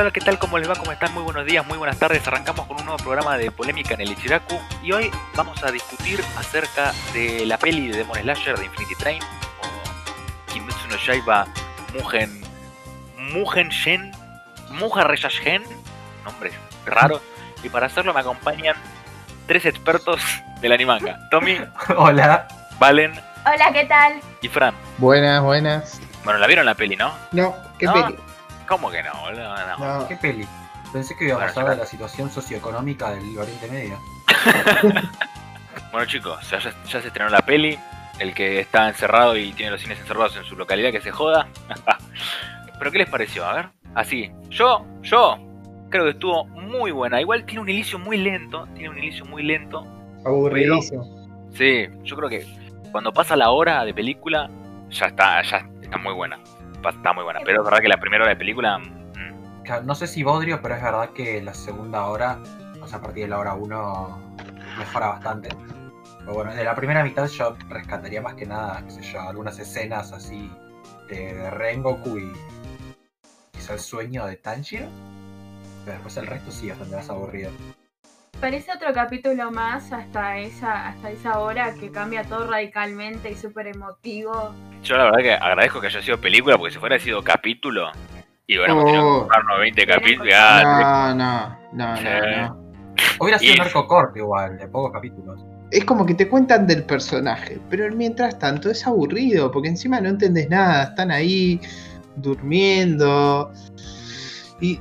hola, ¿qué tal? ¿Cómo les va? ¿Cómo están? Muy buenos días, muy buenas tardes. Arrancamos con un nuevo programa de polémica en el Ichiraku y hoy vamos a discutir acerca de la peli de Demon Slasher de Infinity Train o Kimetsu no Yaiba Mugen Mugen Shen Muja Reyashen nombres raros y para hacerlo me acompañan tres expertos del animanga Tommy, Hola. Valen Hola, ¿qué tal? y Fran. Buenas, buenas. Bueno, ¿la vieron la peli, no? No, ¿qué No. peli? ¿Cómo que no, boludo? No. No. ¿Qué peli? Pensé que íbamos a Bueno, ya- de la situación socioeconómica del Oriente Medio. Bueno chicos, ya se estrenó la peli. El que está encerrado y tiene los cines encerrados en su localidad que se joda. Pero ¿qué les pareció? A ver. Así. Yo, yo creo que estuvo muy buena. Igual tiene un inicio muy lento. Tiene un inicio muy lento. Aburridísimo. Sí, yo creo que cuando pasa la hora de película, ya está, ya está muy buena. Está muy buena. Pero es verdad que la primera hora de película. mm, Claro, No sé si Bodrio, pero es verdad que la segunda hora, o sea, a partir de la hora 1, mejora bastante. Pero bueno, de la primera mitad yo rescataría más que nada, qué sé yo, algunas escenas así de, de Rengoku y quizá el sueño de Tanjiro. Pero después el resto sí, es donde vas aburrido. Parece otro capítulo más hasta esa, hasta esa hora que cambia todo radicalmente y súper emotivo. Yo la verdad que agradezco que haya sido película, porque si fuera sido capítulo, y bueno, hemos tenido que Oh. comprarnos 20 Tenés capítulos. ah, No, no, no, Sí. no, no. Hubiera sido Y- un arco corto igual, de pocos capítulos. Es como que te cuentan del personaje, pero mientras tanto es aburrido, porque encima no entendés nada, están ahí durmiendo. Y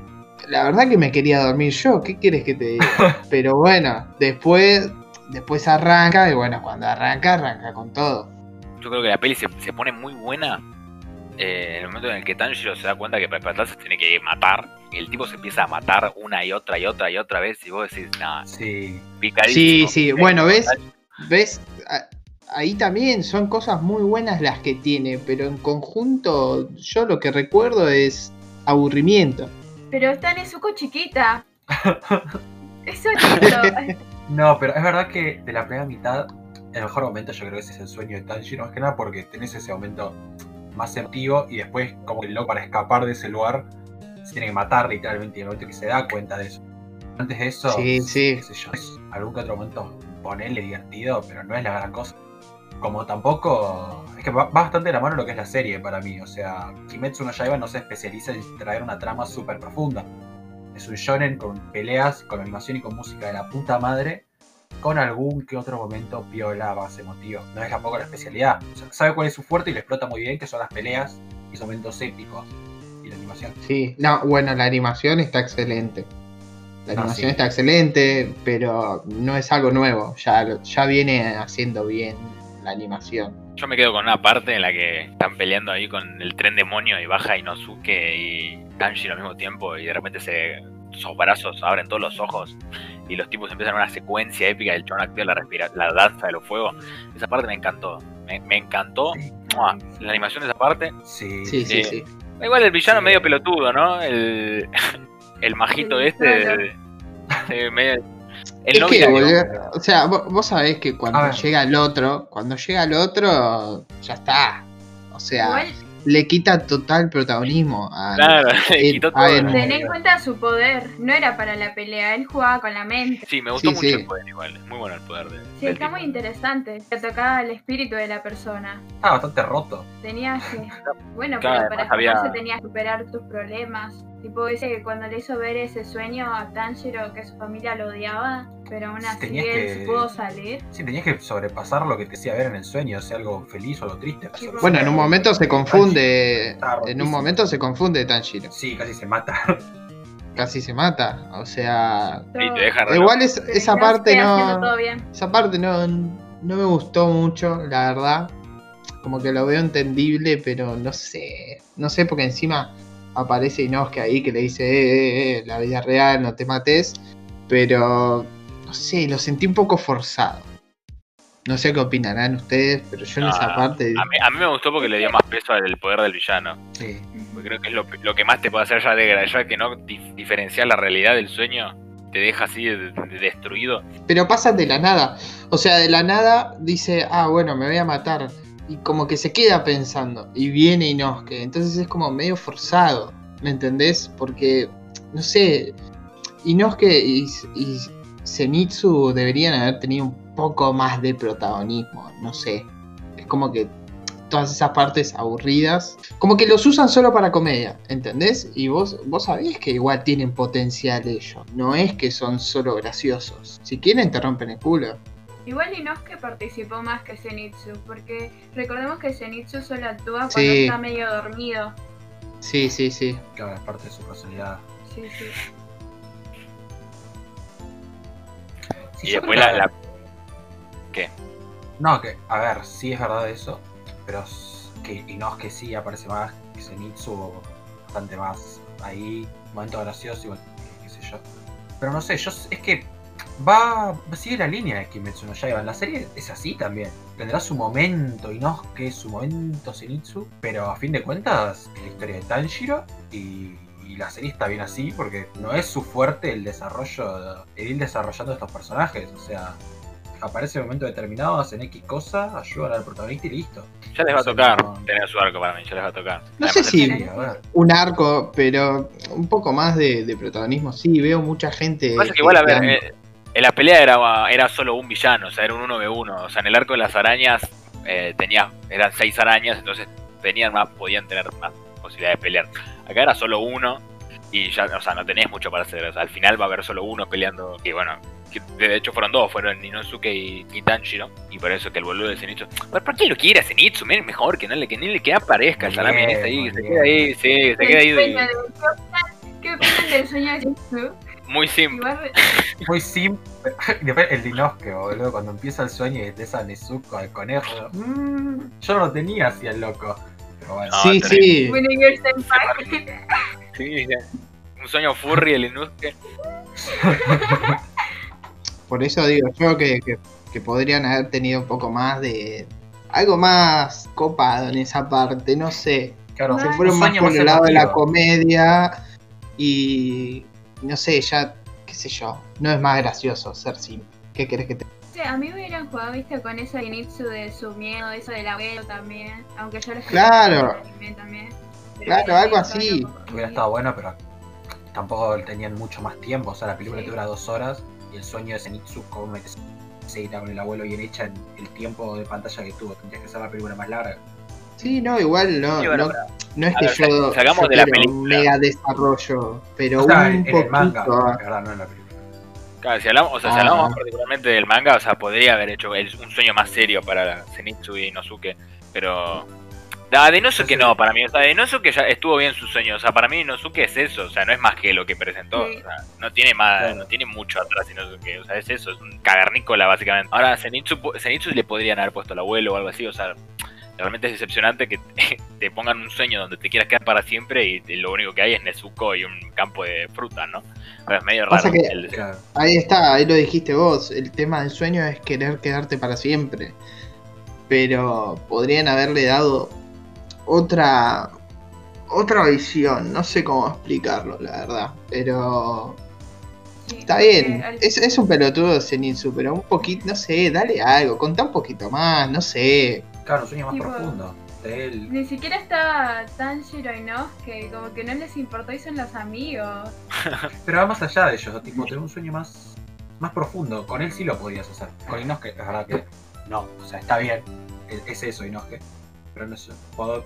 la verdad que me quería dormir yo, ¿qué quieres que te diga? Pero bueno, después, después arranca, y bueno, cuando arranca, arranca con todo. Yo creo que la peli se, se pone muy buena eh, en el momento en el que Tanjiro se da cuenta que para despertar se tiene que matar. Y el tipo se empieza a matar una y otra y otra y otra vez. Y vos decís, nada, Sí. Sí, sí, bueno, ¿ves? ¿Ves? Ahí también son cosas muy buenas las que tiene, pero en conjunto yo lo que recuerdo es aburrimiento. Pero está Nezuko chiquita. Eso chiquito. No, pero es verdad que de la primera mitad, el mejor momento yo creo que ese es el sueño de Tanjiro, más que nada porque tenés ese momento más emotivo y después como que el loco para escapar de ese lugar se tiene que matar literalmente y en el momento que se da cuenta de eso. Antes de eso, Sí, sí. qué sé yo, es algún que otro momento ponerle divertido, pero no es la gran cosa. Como tampoco, es que va bastante de la mano lo que es la serie para mí, o sea, Kimetsu no Yaiba no se especializa en traer una trama súper profunda. Es un shonen con peleas, con animación y con música de la puta madre, con algún que otro momento piola más emotivo. No es tampoco la especialidad. O sea, sabe cuál es su fuerte y lo explota muy bien, que son las peleas y los momentos épicos. Y la animación. Sí, no, bueno, la animación está excelente. La Ah, animación sí. está excelente, pero no es algo nuevo. Ya viene haciendo bien la animación. Yo me quedo con una parte en la que están peleando ahí con el tren demonio y baja Inosuke y Tanjiro al mismo tiempo. Y de repente se, sus brazos abren todos los ojos. Y los tipos empiezan una secuencia épica del chon activa la, respira- la danza de los fuegos. Esa parte me encantó. Me, me encantó. ¡Mua! La animación de esa parte. Sí, Sí, sí, Eh, sí. Igual el villano Sí. medio pelotudo, ¿no? El, el majito El este. eh, medio- el Es no que, binario. boludo, o sea, vos, vos sabés que cuando llega el otro, cuando llega el otro, ya está. O sea, Igual le quita total protagonismo a Claro, le quitó todo. ten en cuenta su poder. No era para la pelea, él jugaba con la mente. Sí, me gustó Sí, mucho sí. el poder igual. Es muy bueno el poder de, Sí, está tipo. muy interesante. Que tocaba el espíritu de la persona. Está bastante roto. Tenías que. Bueno, Claro, pero para además había- tenías que superar tus problemas. Tipo ese que cuando le hizo ver ese sueño a Tanjiro que su familia lo odiaba, pero aún así Tenías él que- se pudo salir. Sí, tenías que sobrepasar lo que te hacía ver en el sueño, sea algo feliz o algo triste. Sí, Bueno, en un momento se confunde. Está En rotísimo. un momento se confunde Tanjiro. Sí, casi se mata. Casi se mata. O sea. Sí, te deja Igual es, Pero esa no parte haciendo no. todo bien. Esa parte no, no me gustó mucho, la verdad. Como que lo veo entendible, pero no sé. No sé, porque encima aparece Inosuke ahí que le dice, eh, eh, eh, la vida real, no te mates. Pero, no sé, lo sentí un poco forzado. No sé qué opinarán ustedes, pero yo en Ah, esa parte... A mí, a mí me gustó porque le dio más peso al poder del villano. Sí. Porque creo que es lo, lo que más te puede hacer ya de ya que no dif- diferenciar la realidad del sueño, te deja así de- de- destruido. Pero pasa de la nada. O sea, de la nada dice, ah, bueno, me voy a matar. Y como que se queda pensando. Y viene Inosuke. Entonces es como medio forzado. ¿me entendés? Porque, no sé, Inosuke y, y Zenitsu deberían haber tenido un poco más de protagonismo, no sé. Es como que todas esas partes aburridas, como que los usan solo para comedia, ¿entendés? Y vos, vos sabés que igual tienen potencial ellos, no es que son solo graciosos. Si quieren te rompen el culo. Igual Inosuke participó más que Zenitsu, porque recordemos que Zenitsu solo actúa cuando Sí. está medio dormido. Sí, sí, sí. Claro, es parte de su personalidad. Sí, sí. Sí, Y después la, la- No, que, a ver, sí es verdad eso, pero que Inosuke sí aparece más, que Zenitsu bastante más ahí, momento gracioso, igual, qué sé yo. Pero no sé, yo es que va, sigue la línea de Kimetsu no Yaiba, la serie es así también. Tendrá su momento Inosuke, su momento Zenitsu, pero a fin de cuentas es la historia de Tanjiro y, y la serie está bien así porque no es su fuerte el desarrollo, el ir desarrollando estos personajes, o sea aparece en un momento determinado, hacen X cosa, ayudan al protagonista y listo. ya les va a tocar no. tener su arco para mí, ya les va a tocar. No sé si a un arco, pero un poco más de, de protagonismo. Sí, veo mucha gente. Pasa que igual, a ver, eh, en la pelea era, era solo un villano, o sea, era un 1v1. O sea, en el arco de las arañas eh, tenía, eran seis arañas, entonces tenían más, podían tener más posibilidad de pelear. Acá era solo uno y ya, o sea, no tenés mucho para hacer. O sea, al final va a haber solo uno peleando. Y bueno, que de hecho fueron dos, fueron Inosuke y, Tanjiro. Y por eso que el boludo de Zenitsu. ¿Por, por qué lo quiere a Zenitsu? Men, Mejor que no le, que ni le que aparezca el ese ahí, se queda ahí, sí, se queda ahí. El sueño de- ¿Qué opinan- ¿Qué opinan del sueño de Zenitsu? Muy simple. Igual, Muy simple. Y después el Dinosuke, boludo, cuando empieza el sueño y de esa Nezuko al conejo. mm, yo no lo tenía así el loco. Pero bueno. No, sí, sí. Sí, un sueño furry el Inosuke. Por eso digo yo que, que- que podrían haber tenido un poco más de. Algo más copado en esa parte, no sé. Claro, Se fueron más por el lado de la comedia y. No sé, ya. qué sé yo. No es más gracioso ser simple. ¿Qué querés que te.? Sí, a mí me hubieran jugado, viste, con ese Zenitsu de su miedo, eso del abuelo también. Aunque yo lo Claro. anime también. Claro, algo así. Hubiera estado bueno, pero tampoco tenían mucho más tiempo. O sea, la película Sí. dura dos horas y el sueño de Zenitsu, como se con el abuelo bien hecha en el tiempo de pantalla que tuvo. Tendría que ser la película más larga. Sí, no, igual no. Sí, bueno, no, no es a que ver, yo. sacamos yo de la película. Un mega desarrollo. Pero O sea, un poquito. el manga, no en la película. Claro, si hablamos, o sea, si Ah. hablamos más particularmente del manga, o sea, podría haber hecho el- un sueño más serio para Zenitsu y Inosuke, pero... Ah, de Inosuke no, para mí, o sea, de Inosuke ya estuvo bien su sueño, o sea, para mí Inosuke es eso, o sea, no es más que lo que presentó, Sí. o sea, no tiene más, Claro. no tiene mucho atrás Inosuke, o sea, es eso, es un cavernícola básicamente. Ahora, Zenitsu, Zenitsu le podrían haber puesto al abuelo o algo así, o sea, realmente es decepcionante que te, pongan un sueño donde te quieras quedar para siempre y lo único que hay es Nezuko y un campo de fruta, ¿no? Pero es medio Pasa raro que- el- Claro. Ahí está, ahí lo dijiste vos. El tema del sueño es querer quedarte para siempre. Pero podrían haberle dado otra otra visión. No sé cómo explicarlo, la verdad. Pero está bien. Es, es un pelotudo Zenitsu, pero un poquito, no sé, dale algo. Contá un poquito más, no sé. Claro, un sueño más Tipo- profundo. De él. Ni siquiera estaba Tanjiro y Inosuke, como que no les importó y son los amigos. Pero va más allá de ellos, tipo, tener un sueño más, más profundo. Con él sí lo podías hacer. Con Inosuke, es verdad que no. O sea, está bien. Es, es eso, Inosuke. Pero no sé. puedo-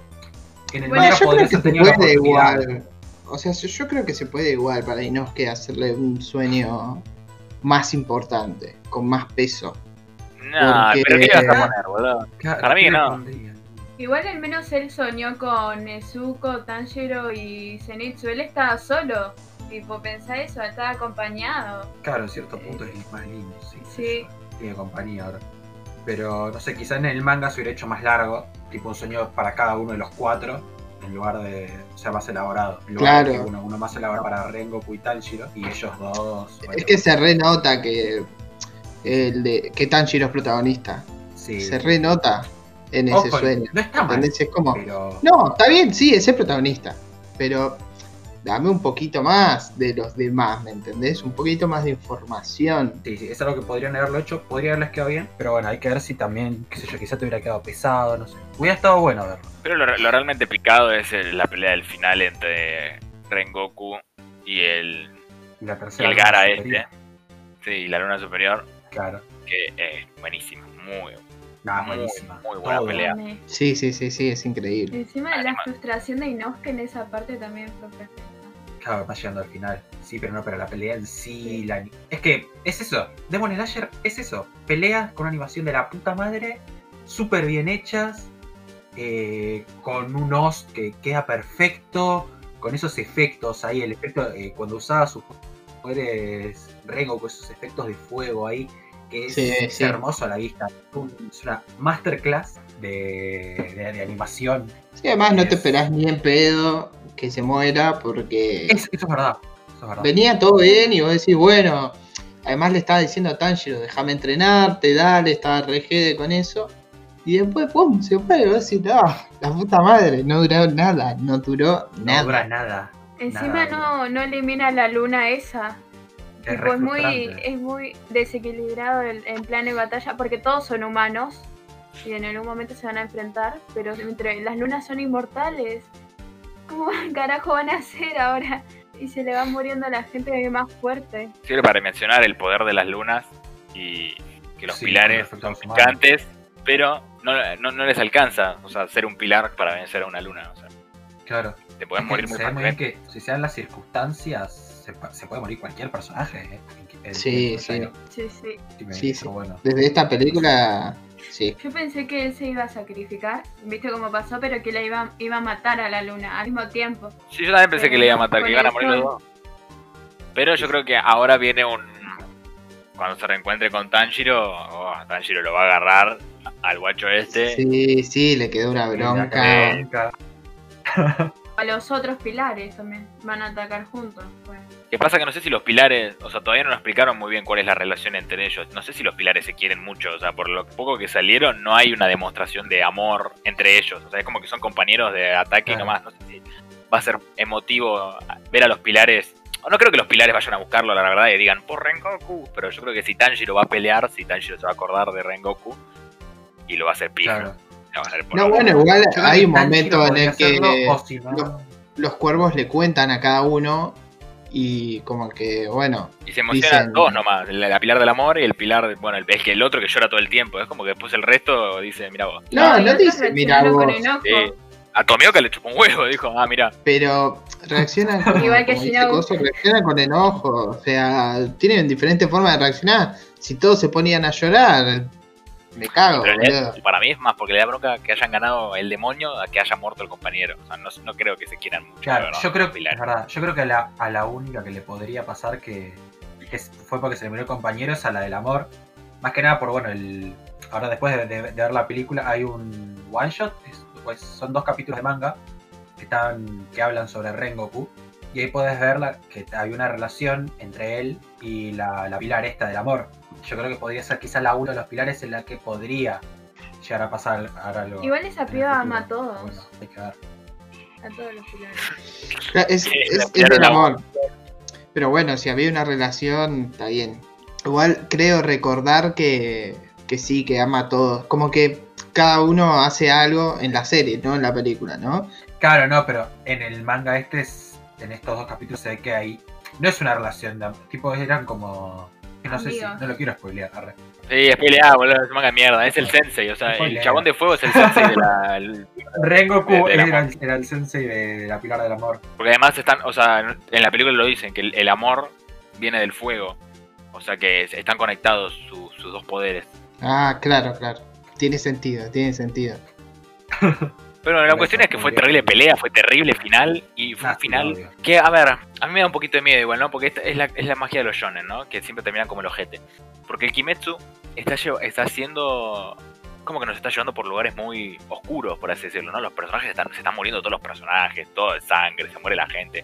En el Bueno, manga yo creo podrías que se puede igual. O sea, yo- yo creo que se puede igual para Inosuke hacerle un sueño más importante, con más peso. Nah, Porque- pero ¿qué vas a poner, boludo? Para mí que ¿qué le no. Igual al menos él soñó con Nezuko, Tanjiro y Zenitsu. Él estaba solo. Tipo, pensá eso, estaba acompañado. Claro, en cierto punto es más lindo, sí. Sí. Tiene compañía ahora. Pero no sé, quizás en el manga se hubiera hecho más largo, tipo un sueño para cada uno de los cuatro, en lugar de. O sea, más elaborado. En lugar de Claro. uno, uno más elaborado para Rengoku y Tanjiro, y ellos dos. bueno, Es que se renota que el de que Tanjiro es protagonista. sí. Se renota en ese Ojo, sueño. No está. Es como. pero. No, está bien, sí, es el protagonista. Pero dame un poquito más de los demás, ¿me entendés? Un poquito más de información. Sí, sí, es algo que podrían haberlo hecho, podría haberles quedado bien, pero bueno, hay que ver si también, qué sé yo, quizás te hubiera quedado pesado, no sé. Hubiera estado bueno verlo. Pero lo, lo realmente picado es el- la pelea del final entre Rengoku y el, Y el Gara este. superior. Sí, y la luna superior, Claro. que es buenísima, muy, Nada, muy, buenísima. muy buena Todo. pelea. Sí, sí, sí, sí, es increíble. Encima de la frustración de Inosuke en esa parte también fue perfecta. Claro, va llegando al final. Sí, pero no, pero la pelea en sí. La... Es que es eso. Demon Slayer es eso. Peleas con una animación de la puta madre. Súper bien hechas. eh, con un os que queda perfecto. Con esos efectos ahí. El efecto eh, cuando usaba sus poderes Rengo con esos efectos de fuego ahí. Que es, Sí, es sí. hermoso a la vista. Es una masterclass de, de- de animación. Sí, además no te Es- esperás ni en pedo que se muera porque Es- eso es verdad. Eso es verdad. venía todo bien y vos decís, bueno, además le estaba diciendo a Tanjiro, déjame entrenarte, dale, estaba re jede con eso. Y después, pum, se fue, y vos decís, no, la puta madre, no duró nada, no duró No nada. dura nada. Encima Nada, no, no elimina la luna esa. Es es muy, es muy desequilibrado el, en plan de batalla porque todos son humanos y en algún momento se van a enfrentar, pero entre las lunas son inmortales. ¿Cómo carajo van a hacer ahora? Y se le va muriendo a la gente más fuerte. Sirve para mencionar el poder de las lunas y que los Sí, pilares son picantes, pero no, no, no les alcanza, o sea, ser un pilar para vencer a una luna. O sea, Claro. te pueden morir muy se ve muy bien fácilmente. que si se dan las circunstancias, se, puede morir cualquier personaje. ¿eh? En- en- Sí, en- sí. Sí, sí. sí, me- Sí, pero sí. bueno. Desde esta película, sí. Yo pensé que él se iba a sacrificar, viste cómo pasó, pero que la iba, iba a matar a la luna al mismo tiempo. Sí, yo también pensé que le iba a matar, que iban a morir los dos. Pero yo creo que ahora viene un. Cuando se reencuentre con Tanjiro, oh, Tanjiro lo va a agarrar al guacho este. Sí, sí, le quedó una bronca. Los otros pilares también van a atacar juntos. pues. Que pasa que no sé si los pilares, o sea, todavía no nos explicaron muy bien cuál es la relación entre ellos. No sé si los pilares se quieren mucho, o sea, por lo poco que salieron no hay una demostración de amor entre ellos. O sea, es como que son compañeros de ataque y Claro. nomás. No sé si va a ser emotivo ver a los pilares. O no creo que los pilares vayan a buscarlo, la verdad, y digan, por Rengoku. Pero yo creo que si Tanjiro va a pelear, si Tanjiro se va a acordar de Rengoku y lo va a hacer pija. Claro. Va a por No, bueno, igual hay que un momento en el que hacerlo, no- los- los cuervos le cuentan a cada uno y como que, bueno, Y se emocionan Dicen- dos nomás, la, la pilar del amor y el pilar, de- bueno, el, es que el otro que llora todo el tiempo, es como que después el resto dice, mira vos. No, no otros dice, mira vos. enojo. Sí. A Tomioka le chupó un huevo, dijo, ah, mira. pero reaccionan con, Igual que. Coso, reaccionan con enojo, o sea, tienen diferentes formas de reaccionar. Si todos se ponían a llorar, me cago, Pero le- boludo. para mí es más porque le da bronca que hayan ganado el demonio a que haya muerto el compañero. O sea, no, no creo que se quieran mucho. Claro, yo creo que, pilares. es verdad, yo creo que a la, a la única que le podría pasar que, que fue porque se le murió el compañero es a la del amor. Más que nada por, bueno, el ahora después de, de- de ver la película hay un one shot, es- pues son dos capítulos de manga que están que hablan sobre Rengoku y ahí puedes ver la- que hay una relación entre él y la, la pilar esta del amor. Yo creo que podría ser quizás la uno de los pilares en la que podría llegar a pasar ahora algo. Igual esa el piba ama a todos. Bueno, hay que ver. A todos los pilares. Es, Sí, es- es del amor. Pero bueno, si había una relación, está bien. Igual creo recordar que, que sí, que ama a todos. Como que cada uno hace algo en la serie, no en la película, ¿no? Claro, no, pero en el manga este, es- en estos dos capítulos se ve que hay... No es una relación, de, tipo eran como... que No sé si... No lo quiero spoilear. arre. Sí, peleada, boludo, es manga de mierda. Es el sensei, o sea, el chabón de fuego es el sensei de la. el- Rengoku De- era, el, era el sensei de la Pilar del Amor. porque además están, o sea, en la película lo dicen, que el, el amor viene del fuego. O sea que están conectados su- sus dos poderes. Ah, claro, claro. Tiene sentido, tiene sentido. Pero la cuestión es que fue terrible pelea, fue terrible final y fue un final que, a ver, a mí me da un poquito de miedo igual, ¿no? Porque esta es la, es la magia de los shonen, ¿no? Que siempre terminan como el ojete. Porque el Kimetsu está, está haciendo... Como que nos está llevando por lugares muy oscuros, por así decirlo, ¿no? Los personajes están, se están muriendo todos los personajes, todo de sangre, se muere la gente.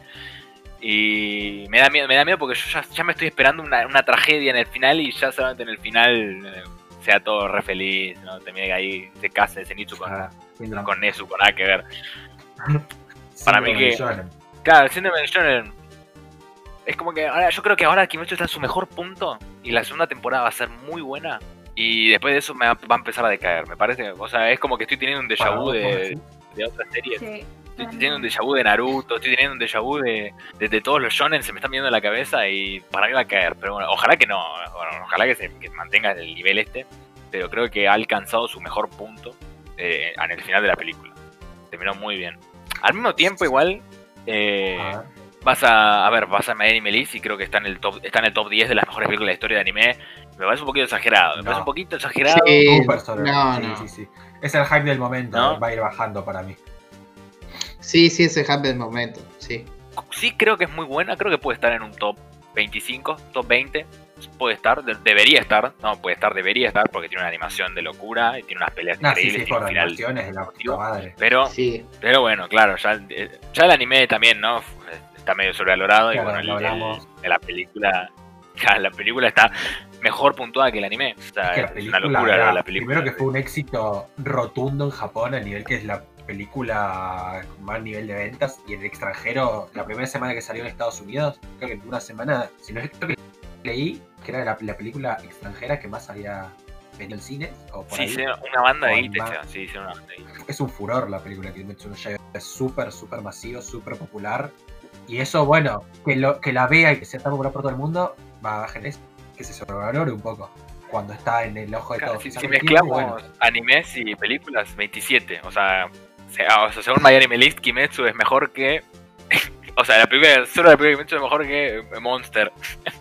Y me da miedo, me da miedo porque yo ya, ya me estoy esperando una, una tragedia en el final y ya solamente en el final eh, sea todo re feliz, ¿no? Termine ahí, se case Zenitsu con, Ah, síndrome- con Nezu, con nada que ver. para mí que-. Claro, el síndrome de Shonen. Es como que ahora, yo creo que ahora Kimetsu está en su mejor punto y la segunda temporada va a ser muy buena. Y después de eso me va, va a empezar a decaer, me parece. O sea, es como que estoy teniendo un déjà vu de, de otras series. Sí. Estoy teniendo un déjà vu de Naruto, estoy teniendo un déjà vu de, de, de todos los shonen, se me están viendo en la cabeza y para mí va a caer. Pero bueno, ojalá que no, bueno, ojalá que se que mantenga el nivel este, pero creo que ha alcanzado su mejor punto eh, en el final de la película. Terminó muy bien. Al mismo tiempo, igual, eh, A ver. vas a, a ver, vas a Made in Melis y creo que está en el top, está en el top 10 de las mejores películas de la historia de anime. Me parece un poquito exagerado, me No. parece un poquito exagerado. Sí, no, sí, no. sí, sí. Es el hype del momento, ¿No? va a ir bajando para mí. Sí, sí, ese hype del momento, sí. Sí creo que es muy buena, creo que puede estar en un top 25, top 20. Puede estar, de- debería estar, no, puede estar, debería estar porque tiene una animación de locura y tiene unas peleas Nah, sí, increíbles, sí, por un final. animaciones de la puta madre. Pero, Sí, pero bueno, claro, ya, eh, ya el anime también, ¿no? Está medio sobrevalorado y bueno, el- el- la película, ya, la película está mejor puntuada que el anime. O sea, Es que la es película, una locura la película. Primero que fue un éxito rotundo en Japón a nivel que es la película con más nivel de ventas y en el extranjero, la primera semana que salió en Estados Unidos, creo que en una semana, si no es creo que leí que era la, la película extranjera que más había vendido en cines o por Sí, ahí. una banda de hicieron, sí, una banda de. Es un furor la película que Kimetsu no Yaiba. Es súper, súper masivo, súper popular. Y eso, bueno, que, lo, que la vea y que sea tan popular por todo el mundo, va a generar que se sobrevalore un poco. Cuando está en el ojo de Claro, todos. si, si mezclamos bueno, animes y películas, 27. O sea, se- ah, o sea, según My Anime List, Kimetsu es mejor que. o sea, la película, solo la de Kimetsu es mejor que Monster.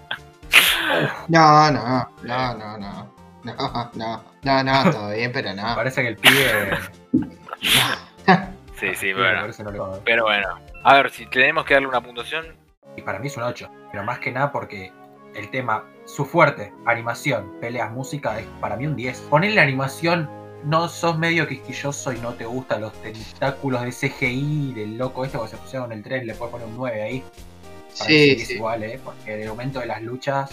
no, no, no, no, no. No, no, no, no, todo bien, pero no. parece que el pibe. Sí, sí, bueno. no Pero bueno. A ver, si tenemos que darle una puntuación. Y para mí es un 8. Pero más que nada porque el tema, su fuerte, animación, peleas, música, es para mí un 10. Ponerle la animación, no sos medio quisquilloso y no te gustan los tentáculos de CGI del loco este que se pusieron en el tren, le puedes poner un 9 ahí. Sí, es sí. igual, ¿eh? Porque el momento de las luchas,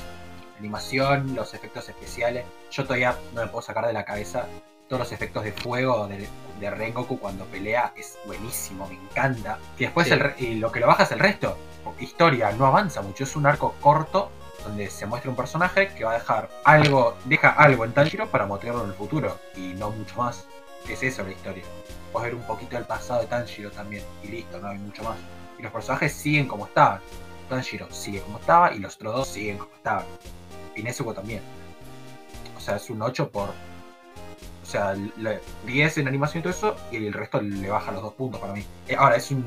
animación, los efectos especiales, yo todavía no me puedo sacar de la cabeza todos los efectos de fuego de, de Rengoku cuando pelea, es buenísimo, me encanta. Y después Sí. el y lo que lo baja es el resto. Historia, no avanza mucho, es un arco corto donde se muestra un personaje que va a dejar algo, deja algo en Tanjiro para mostrarlo en el futuro y no mucho más. Es eso la historia. Puedes ver un poquito del pasado de Tanjiro también y listo, no hay mucho más. Y los personajes siguen como estaban. Tanjiro sigue como estaba y los otros dos siguen como estaban. Y Nezuko también. O sea, es un 8 por. O sea, le- 10 en animación y todo eso, y el resto le baja los dos puntos para mí. Eh, ahora, es, un,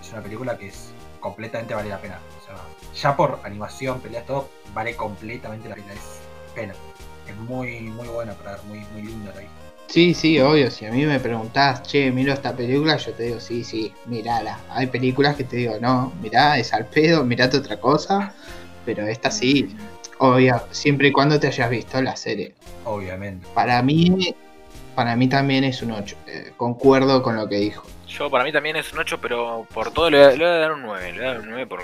es una película que es completamente vale la pena. O sea, ya por animación, peleas, todo, vale completamente la pena. Es pena. Es muy, muy buena para ver, muy, muy linda la vista. Sí, sí, obvio. Si a mí me preguntás, che, miro esta película, yo te digo, sí, sí, mirala. Hay películas que te digo, no, mirá, es al pedo, mirate otra cosa. Pero esta sí, obvio, siempre y cuando te hayas visto la serie. Obviamente. Para mí, para mí también es un 8. eh, concuerdo con lo que dijo. Yo, para mí también es un 8, pero por todo le voy a, le voy a dar un 9. Le voy a dar un 9 por,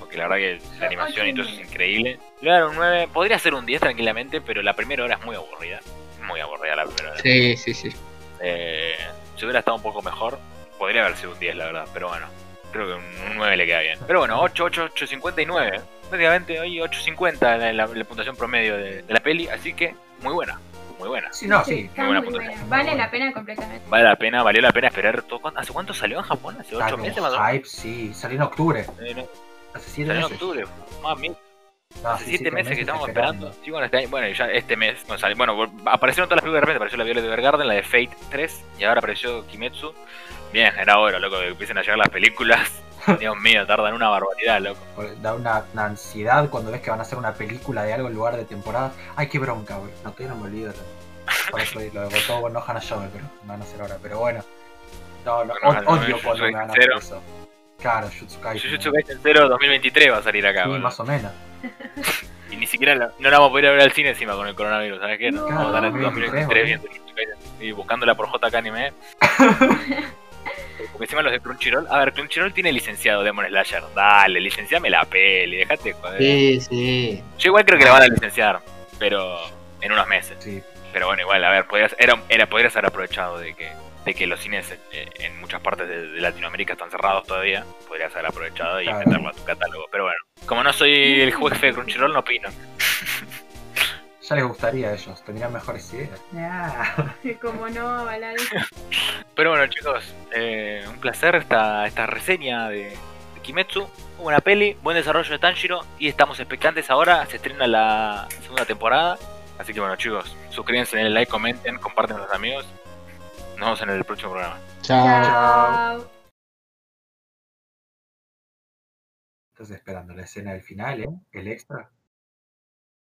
porque la verdad que la animación y todo eso es increíble. Le voy a dar un 9. Podría ser un 10 tranquilamente, pero la primera hora es muy aburrida. Muy aburrida la primera hora. Sí, sí, sí. Eh, si hubiera estado un poco mejor, podría haber sido un 10, la verdad. Pero bueno, creo que un, un 9 le queda bien. Pero bueno, 8, 8, 8, 59. Prácticamente hoy 8.50 la, la, la puntuación promedio de, de la peli, así que muy buena. Muy buena. Sí, no, sí. está muy buena muy buena. Vale la pena completamente. Vale la pena, valió la pena esperar. Todo, ¿cuánto- ¿Hace cuánto salió en Japón? ¿Hace 8 Está meses más o menos? hype, sí. Salió en octubre. Eh, no, Hace 7 Salió en octubre. Mami, No, sí, 7 siete meses que estamos esperando. esperando. Sí, bueno, este bueno, ya este mes. Bueno, sale- bueno, aparecieron todas las películas de repente. Apareció la Violet Evergarden, la de Fate 3. Y ahora apareció Kimetsu. Bien, era hora, loco, que empiecen a llegar las películas. Dios mío, tardan una barbaridad, loco. Da una, una ansiedad cuando ves que van a hacer una película de algo en lugar de temporada. Ay, qué bronca, güey. No, todavía no me olvido. Por eso lo votó bueno, no Hanayome, pero me van a hacer ahora. Pero bueno. No, no, od- Hanayome, odio cuando me Jujutsu van a hacer eso. Claro, Jutsu Kaisen. Jujutsu Kaisen 0 2023 va a salir acá, Sí, más o menos. Y ni siquiera la- no la vamos a poder ver al cine encima con el coronavirus, ¿sabes qué? No. Vamos a estar en Claro, 2023 viendo y buscándola por JK Anime. Porque encima los de Crunchyroll. A ver, Crunchyroll tiene licenciado Demon Slasher. Dale, licenciame la peli, dejate de joder. Sí, sí. Yo igual creo que la van a licenciar, pero en unos meses. Sí. Pero bueno, igual, a ver, podrías, era, era, podrías haber aprovechado de que, de que los cines eh, en muchas partes de, de Latinoamérica están cerrados todavía. Podrías haber aprovechado y Claro. meterlo a tu catálogo. Pero bueno, como no soy el jefe de Crunchyroll, no opino. Ya les gustaría a ellos, tendrían mejores ideas. Como no, avalar Pero bueno, chicos, eh, un placer esta, esta reseña de, de Kimetsu. Buena peli, buen desarrollo de Tanjiro y estamos expectantes ahora. Se estrena la segunda temporada. Así que bueno, chicos, suscríbanse, denle like, comenten, comparten con los amigos. Nos vemos en el próximo programa. Chao. Chao. Estás esperando la escena del final, ¿eh? El extra.